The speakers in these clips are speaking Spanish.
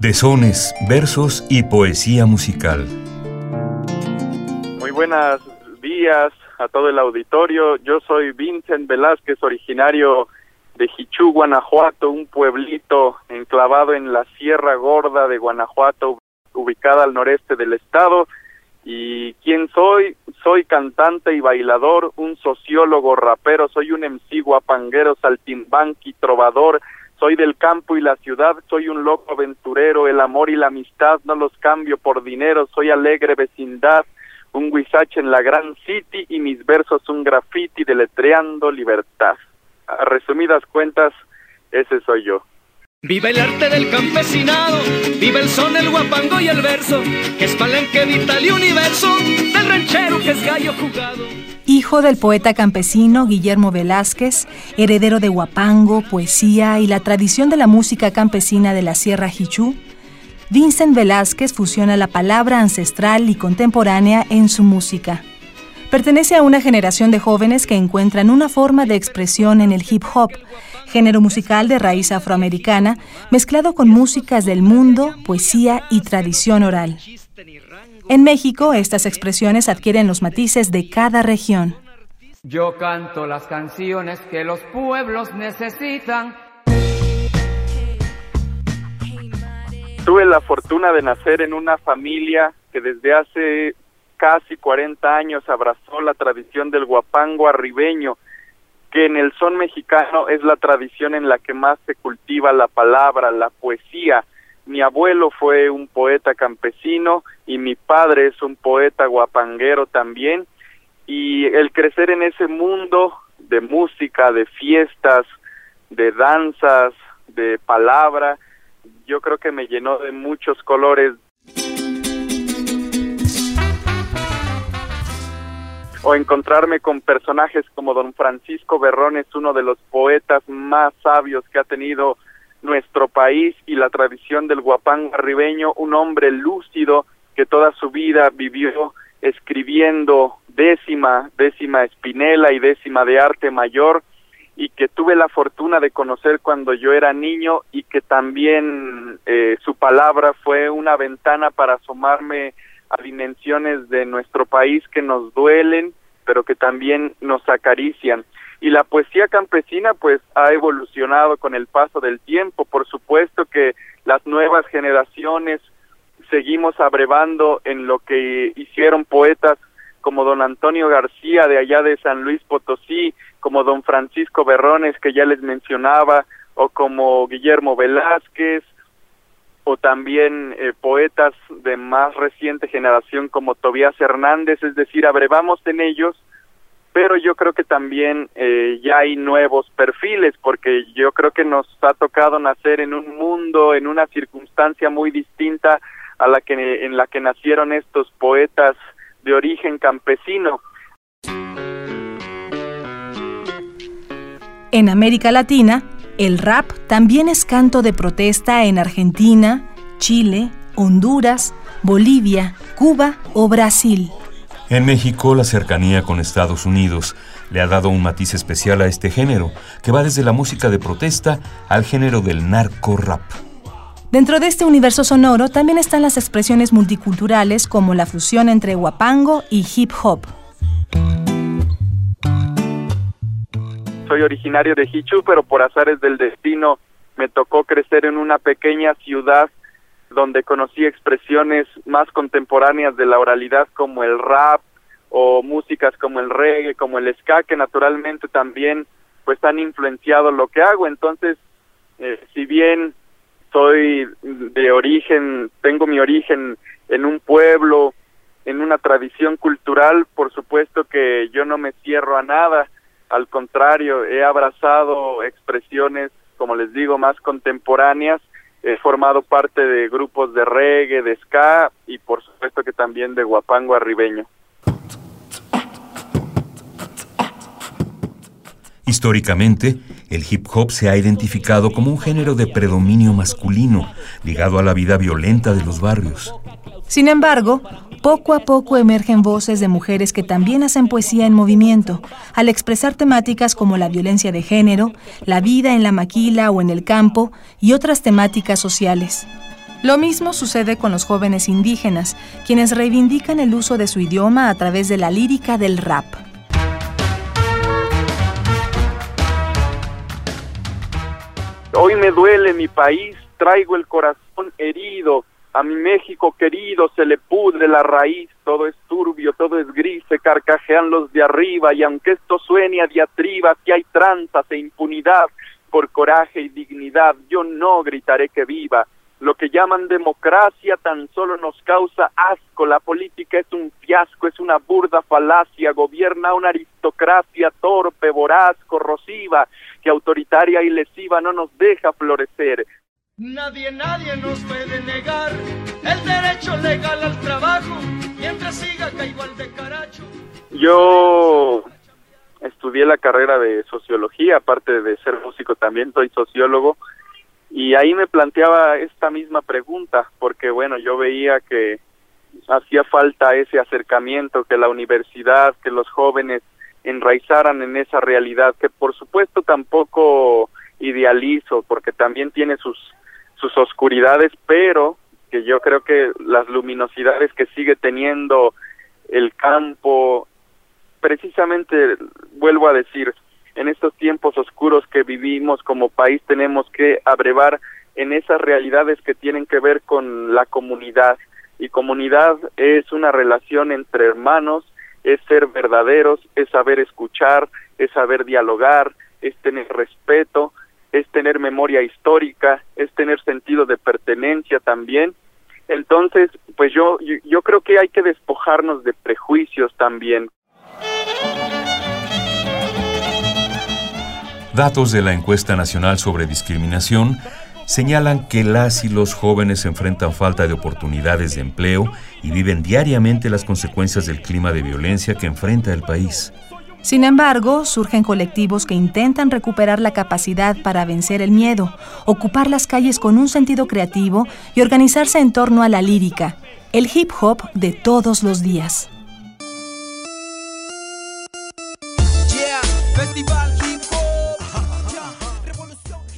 De sones, versos y poesía musical. Muy buenos días a todo el auditorio. Yo soy Vincent Velázquez, originario de Jichú, Guanajuato, un pueblito enclavado en la Sierra Gorda de Guanajuato, ubicada al noreste del estado. ¿Y quién soy? Soy cantante y bailador, un sociólogo rapero, soy un MC guapanguero, saltimbanqui, trovador, soy del campo y la ciudad, soy un loco aventurero, el amor y la amistad no los cambio por dinero, soy alegre vecindad, un guisache en la gran city y mis versos un graffiti deletreando libertad. A resumidas cuentas, ese soy yo. Viva el arte del campesinado, viva el son, el guapango y el verso, que es palenque vital y universo, del ranchero que es gallo jugado. Hijo del poeta campesino Guillermo Velázquez, heredero de guapango, poesía y la tradición de la música campesina de la Sierra Jichú, Vincent Velázquez fusiona la palabra ancestral y contemporánea en su música. Pertenece a una generación de jóvenes que encuentran una forma de expresión en el hip hop, género musical de raíz afroamericana, mezclado con músicas del mundo, poesía y tradición oral. En México, estas expresiones adquieren los matices de cada región. Yo canto las canciones que los pueblos necesitan. Tuve la fortuna de nacer en una familia que desde hace casi 40 años abrazó la tradición del guapango arribeño, que en el son mexicano es la tradición en la que más se cultiva la palabra, la poesía. Mi abuelo fue un poeta campesino y mi padre es un poeta guapanguero también. Y el crecer en ese mundo de música, de fiestas, de danzas, de palabra, yo creo que me llenó de muchos colores o encontrarme con personajes como don Francisco Berrones, uno de los poetas más sabios que ha tenido nuestro país y la tradición del guapán arribeño, un hombre lúcido que toda su vida vivió escribiendo décima, décima espinela y décima de arte mayor y que tuve la fortuna de conocer cuando yo era niño y que también eh, su palabra fue una ventana para asomarme a dimensiones de nuestro país que nos duelen, pero que también nos acarician. Y la poesía campesina pues ha evolucionado con el paso del tiempo, por supuesto que las nuevas generaciones seguimos abrevando en lo que hicieron poetas como don Antonio García de allá de San Luis Potosí, como don Francisco Berrones que ya les mencionaba, o como Guillermo Velázquez, o también eh, poetas de más reciente generación como Tobías Hernández, es decir, abrevamos en ellos, pero yo creo que también eh, ya hay nuevos perfiles, porque yo creo que nos ha tocado nacer en un mundo, en una circunstancia muy distinta a la que en la que nacieron estos poetas de origen campesino. En América Latina, el rap también es canto de protesta en Argentina, Chile, Honduras, Bolivia, Cuba o Brasil. En México, la cercanía con Estados Unidos le ha dado un matiz especial a este género, que va desde la música de protesta al género del narco rap. Dentro de este universo sonoro también están las expresiones multiculturales como la fusión entre guapango y hip hop. Soy originario de Hichu, pero por azares del destino me tocó crecer en una pequeña ciudad donde conocí expresiones más contemporáneas de la oralidad como el rap o músicas como el reggae, como el ska, que naturalmente también pues han influenciado lo que hago. Entonces, eh, si bien soy de origen, tengo mi origen en un pueblo, en una tradición cultural, por supuesto que yo no me cierro a nada. Al contrario, he abrazado expresiones, como les digo, más contemporáneas, he formado parte de grupos de reggae, de ska y por supuesto que también de guapango arribeño. Históricamente, el hip hop se ha identificado como un género de predominio masculino, ligado a la vida violenta de los barrios. Sin embargo, poco a poco emergen voces de mujeres que también hacen poesía en movimiento, al expresar temáticas como la violencia de género, la vida en la maquila o en el campo y otras temáticas sociales. Lo mismo sucede con los jóvenes indígenas, quienes reivindican el uso de su idioma a través de la lírica del rap. Hoy me duele mi país, traigo el corazón herido, a mi México querido se le pudre la raíz, todo es turbio, todo es gris, se carcajean los de arriba, y aunque esto suene a diatriba, si hay tranzas e impunidad, por coraje y dignidad, yo no gritaré que viva. Lo que llaman democracia tan solo nos causa asco, la política es un fiasco, es una burda falacia, gobierna una aristocracia torpe, voraz, corrosiva, que autoritaria y lesiva no nos deja florecer. Nadie, nadie nos puede negar el derecho legal al trabajo mientras siga que igual de caracho. Yo estudié la carrera de sociología, aparte de ser músico también soy sociólogo y ahí me planteaba esta misma pregunta porque bueno, yo veía que hacía falta ese acercamiento, que la universidad, que los jóvenes enraizaran en esa realidad, que por supuesto tampoco idealizo, porque también tiene sus, sus oscuridades, pero que yo creo que las luminosidades que sigue teniendo el campo, precisamente, vuelvo a decir, en estos tiempos oscuros que vivimos como país tenemos que abrevar en esas realidades que tienen que ver con la comunidad. Y comunidad es una relación entre hermanos, es ser verdaderos, es saber escuchar, es saber dialogar, es tener respeto, es tener memoria histórica, es tener sentido de pertenencia también. Entonces, pues yo, yo, creo que hay que despojarnos de prejuicios también. Datos de la encuesta nacional sobre discriminación señalan que las y los jóvenes enfrentan falta de oportunidades de empleo y viven diariamente las consecuencias del clima de violencia que enfrenta el país. Sin embargo, surgen colectivos que intentan recuperar la capacidad para vencer el miedo, ocupar las calles con un sentido creativo y organizarse en torno a la lírica, el hip hop de todos los días.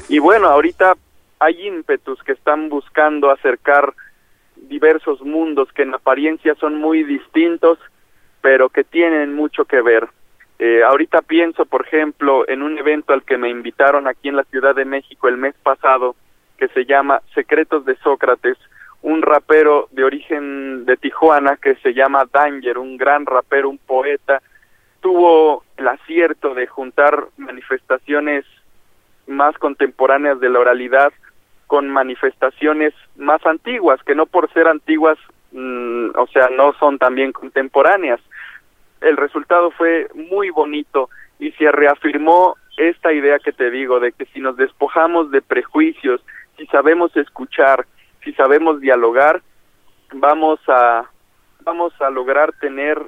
Y bueno, ahorita hay ímpetus que están buscando acercar diversos mundos que en apariencia son muy distintos, pero que tienen mucho que ver. Eh, ahorita pienso, por ejemplo, en un evento al que me invitaron aquí en la Ciudad de México el mes pasado, que se llama Secretos de Sócrates, un rapero de origen de Tijuana que se llama Danger, un gran rapero, un poeta, tuvo el acierto de juntar manifestaciones más contemporáneas de la oralidad con manifestaciones más antiguas, que no por ser antiguas, mm, o sea, no son también contemporáneas el resultado fue muy bonito y se reafirmó esta idea que te digo de que si nos despojamos de prejuicios, si sabemos escuchar, si sabemos dialogar, vamos a vamos a lograr tener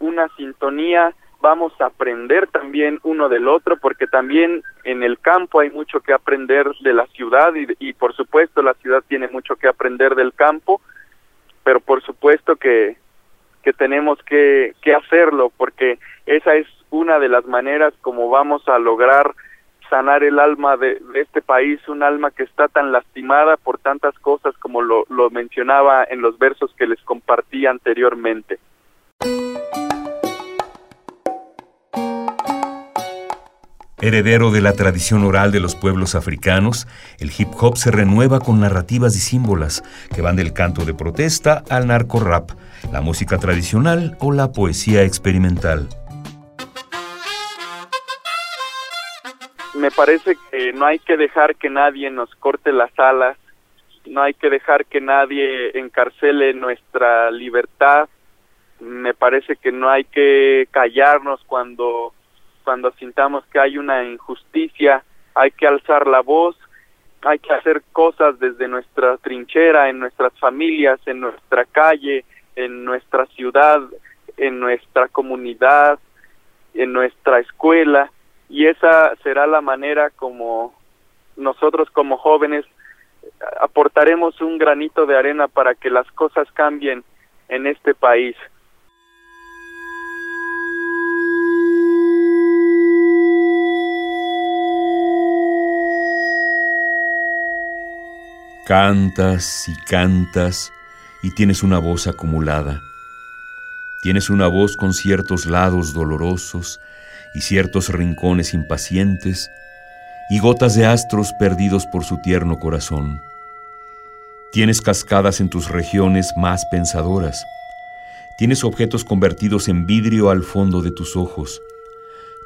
una sintonía, vamos a aprender también uno del otro, porque también en el campo hay mucho que aprender de la ciudad y, y por supuesto la ciudad tiene mucho que aprender del campo, pero por supuesto que que tenemos que, que hacerlo, porque esa es una de las maneras como vamos a lograr sanar el alma de, este país, un alma que está tan lastimada por tantas cosas como lo, lo mencionaba en los versos que les compartí anteriormente. Heredero de la tradición oral de los pueblos africanos, el hip hop se renueva con narrativas y símbolos que van del canto de protesta al narco rap, la música tradicional o la poesía experimental. Me parece que no hay que dejar que nadie nos corte las alas, no hay que dejar que nadie encarcele nuestra libertad, me parece que no hay que callarnos cuando cuando sintamos que hay una injusticia, hay que alzar la voz, hay que hacer cosas desde nuestra trinchera, en nuestras familias, en nuestra calle, en nuestra ciudad, en nuestra comunidad, en nuestra escuela, y esa será la manera como nosotros como jóvenes aportaremos un granito de arena para que las cosas cambien en este país. Cantas y cantas y tienes una voz acumulada. Tienes una voz con ciertos lados dolorosos y ciertos rincones impacientes y gotas de astros perdidos por su tierno corazón. Tienes cascadas en tus regiones más pensadoras. Tienes objetos convertidos en vidrio al fondo de tus ojos.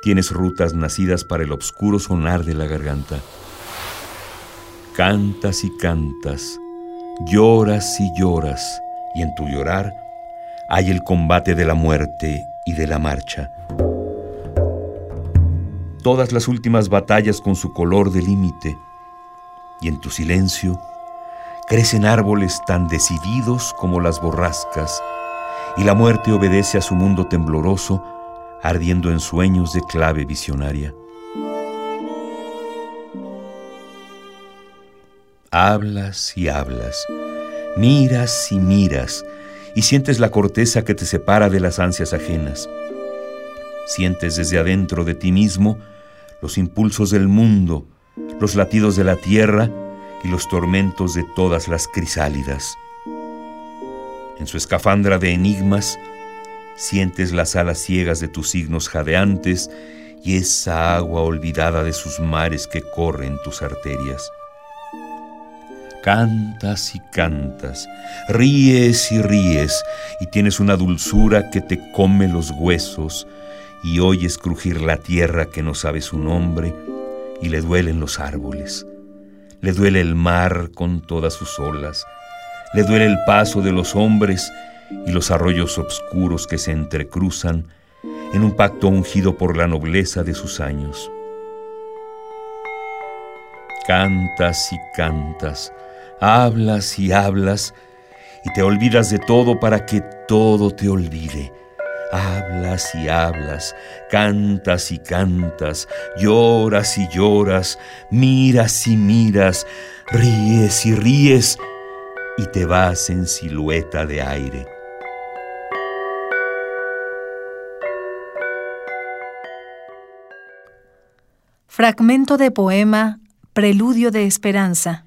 Tienes rutas nacidas para el obscuro sonar de la garganta. Cantas y cantas, lloras y lloras, y en tu llorar hay el combate de la muerte y de la marcha todas las últimas batallas con su color de límite, y en tu silencio crecen árboles tan decididos como las borrascas, y la muerte obedece a su mundo tembloroso, ardiendo en sueños de clave visionaria. Hablas y hablas, miras y miras, y sientes la corteza que te separa de las ansias ajenas. Sientes desde adentro de ti mismo los impulsos del mundo, los latidos de la tierra y los tormentos de todas las crisálidas. En su escafandra de enigmas, sientes las alas ciegas de tus signos jadeantes y esa agua olvidada de sus mares que corre en tus arterias. Cantas y cantas, ríes y ríes, y tienes una dulzura que te come los huesos, y oyes crujir la tierra que no sabe su nombre, y le duelen los árboles, le duele el mar con todas sus olas, le duele el paso de los hombres y los arroyos obscuros que se entrecruzan en un pacto ungido por la nobleza de sus años. Cantas y cantas, hablas y hablas, y te olvidas de todo para que todo te olvide Hablas y hablas, cantas y cantas, lloras y lloras, miras y miras, ríes y ríes y te vas en silueta de aire. Fragmento de poema Preludio de Esperanza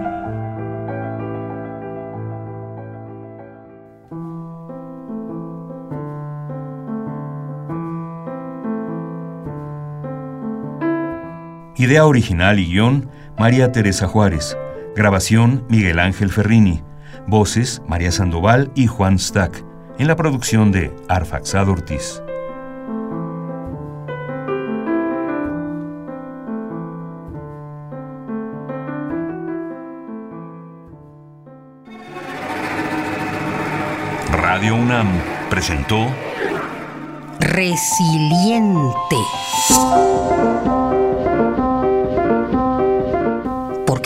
Idea original y guion, María Teresa Juárez. Grabación, Miguel Ángel Ferrini. Voces, María Sandoval y Juan Stack. En la producción de Arfaxad Ortiz. Radio UNAM presentó Resiliente.